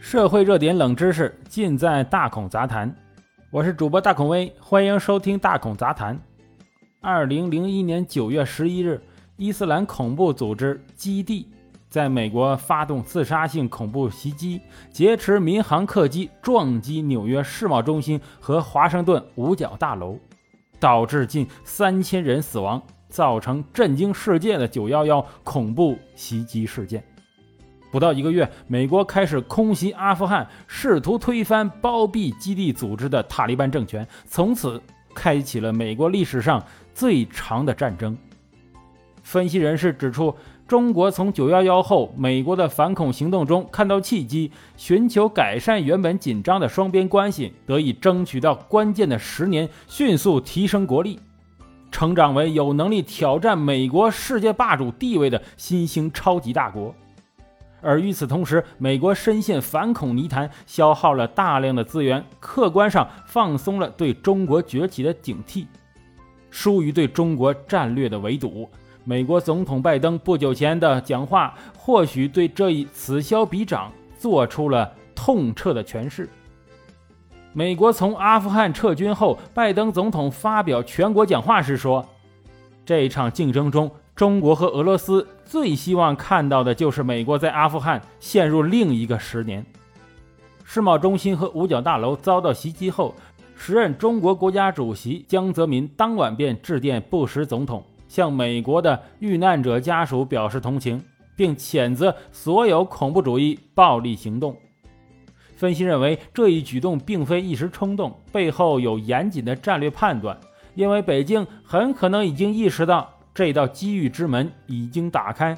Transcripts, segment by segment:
社会热点冷知识尽在大孔杂谈。我是主播大孔威，欢迎收听大孔杂谈。二零零一年九月十一日，伊斯兰恐怖组织基地在美国发动自杀性恐怖袭击，劫持民航客机，撞击纽约世贸中心和华盛顿五角大楼，导致近三千人死亡，造成震惊世界的“九幺幺”恐怖袭击事件。不到一个月，美国开始空袭阿富汗，试图推翻包庇基地组织的塔利班政权，从此开启了美国历史上最长的战争。分析人士指出，中国从九幺幺后美国的反恐行动中看到契机，寻求改善原本紧张的双边关系，得以争取到关键的十年，迅速提升国力，成长为有能力挑战美国世界霸主地位的新兴超级大国。而与此同时，美国深陷反恐泥潭，消耗了大量的资源，客观上放松了对中国崛起的警惕，疏于对中国战略的围堵。美国总统拜登不久前的讲话，或许对这一此消彼长做出了痛彻的诠释。美国从阿富汗撤军后，拜登总统发表全国讲话时说：“这一场竞争中。”中国和俄罗斯最希望看到的就是美国在阿富汗陷入另一个十年。世贸中心和五角大楼遭到袭击后，时任中国国家主席江泽民当晚便致电布什总统，向美国的遇难者家属表示同情，并谴责所有恐怖主义暴力行动。分析认为，这一举动并非一时冲动，背后有严谨的战略判断，因为北京很可能已经意识到。这道机遇之门已经打开。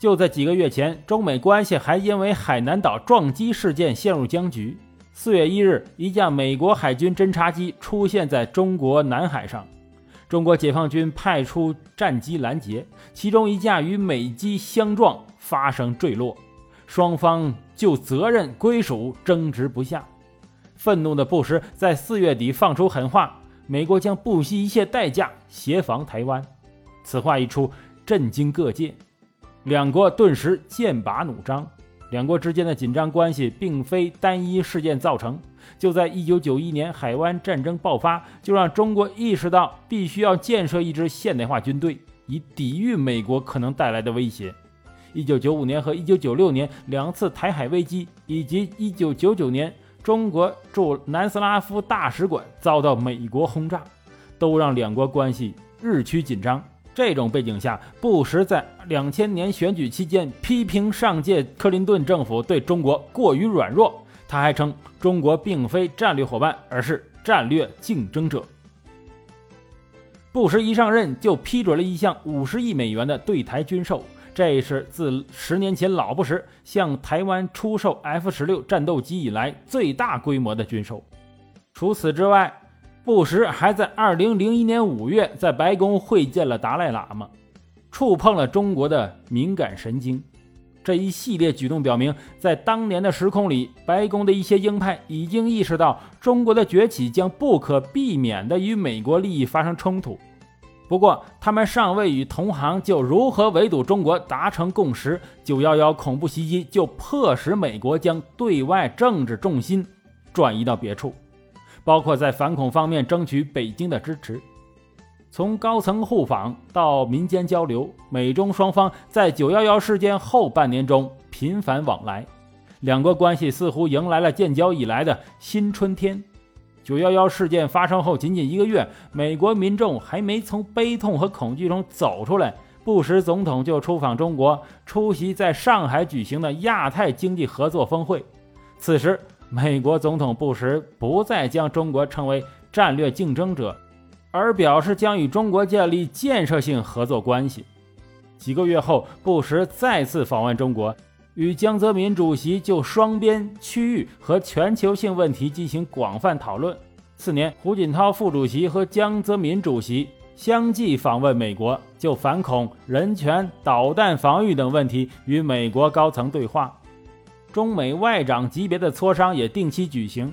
就在几个月前，中美关系还因为海南岛撞击事件陷入僵局。四月一日，一架美国海军侦察机出现在中国南海上，中国解放军派出战机拦截，其中一架与美机相撞，发生坠落，双方就责任归属争执不下。愤怒的布什在四月底放出狠话：美国将不惜一切代价协防台湾。此话一出，震惊各界，两国顿时剑拔弩张。两国之间的紧张关系并非单一事件造成。就在1991年海湾战争爆发，就让中国意识到必须要建设一支现代化军队，以抵御美国可能带来的威胁。1995年和1996年两次台海危机，以及1999年中国驻南斯拉夫大使馆遭到美国轰炸，都让两国关系日趋紧张。这种背景下，布什在两千年选举期间批评上届克林顿政府对中国过于软弱。他还称中国并非战略伙伴，而是战略竞争者。布什一上任就批准了一项五十亿美元的对台军售，这是自十年前老布什向台湾出售 F 十六战斗机以来最大规模的军售。除此之外，布什还在2001年5月在白宫会见了达赖喇嘛，触碰了中国的敏感神经。这一系列举动表明，在当年的时空里，白宫的一些鹰派已经意识到中国的崛起将不可避免地与美国利益发生冲突。不过，他们尚未与同行就如何围堵中国达成共识。911恐怖袭击就迫使美国将对外政治重心转移到别处。包括在反恐方面争取北京的支持，从高层互访到民间交流，美中双方在九幺幺事件后半年中频繁往来，两国关系似乎迎来了建交以来的新春天。九幺幺事件发生后仅仅一个月，美国民众还没从悲痛和恐惧中走出来，布什总统就出访中国，出席在上海举行的亚太经济合作峰会。此时。美国总统布什不再将中国称为战略竞争者，而表示将与中国建立建设性合作关系。几个月后，布什再次访问中国，与江泽民主席就双边、区域和全球性问题进行广泛讨论。次年，胡锦涛副主席和江泽民主席相继访问美国，就反恐、人权、导弹防御等问题与美国高层对话。中美外长级别的磋商也定期举行。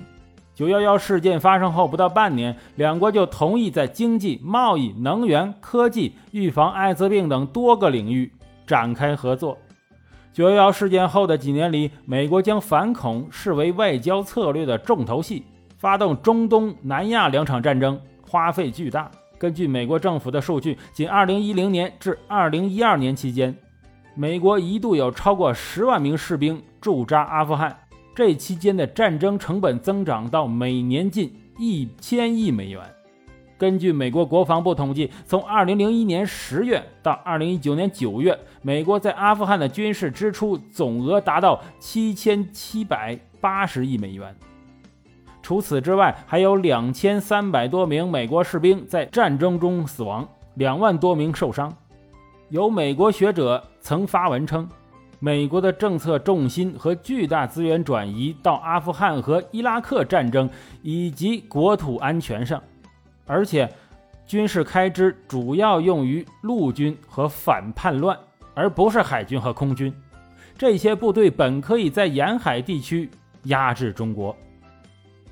九幺幺事件发生后不到半年，两国就同意在经济、贸易、能源、科技、预防艾滋病等多个领域展开合作。九幺幺事件后的几年里，美国将反恐视为外交策略的重头戏，发动中东、南亚两场战争，花费巨大。根据美国政府的数据，仅2010年至2012年期间，美国一度有超过十万名士兵驻扎阿富汗。这期间的战争成本增长到每年近一千亿美元。根据美国国防部统计，从2001年10月到2019年9月，美国在阿富汗的军事支出总额达到7780亿美元。除此之外，还有2300多名美国士兵在战争中死亡，两万多名受伤。有美国学者曾发文称，美国的政策重心和巨大资源转移到阿富汗和伊拉克战争以及国土安全上。而且，军事开支主要用于陆军和反叛乱，而不是海军和空军。这些部队本可以在沿海地区压制中国。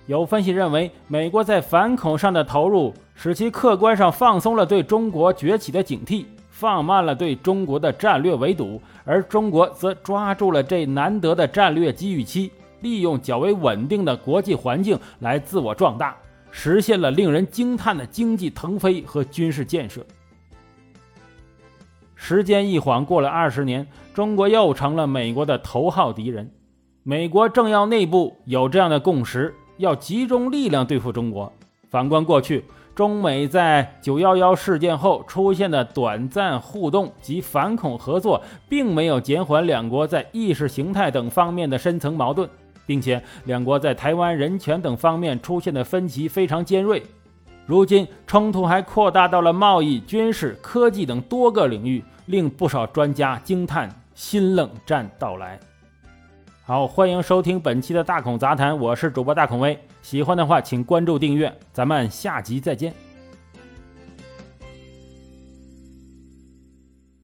有分析认为，美国在反恐上的投入，使其客观上放松了对中国崛起的警惕，放慢了对中国的战略围堵，而中国则抓住了这难得的战略机遇期，利用较为稳定的国际环境来自我壮大。实现了令人惊叹的经济腾飞和军事建设。时间一晃过了二十年，中国又成了美国的头号敌人。美国政要内部有这样的共识：要集中力量对付中国。反观过去，中美在九幺幺事件后出现的短暂互动及反恐合作，并没有减缓两国在意识形态等方面的深层矛盾。并且，两国在台湾人权等方面出现的分歧非常尖锐。如今，冲突还扩大到了贸易、军事、科技等多个领域，令不少专家惊叹新冷战到来。好，欢迎收听本期的大孔杂谈，我是主播大孔威。喜欢的话，请关注订阅，咱们下集再见。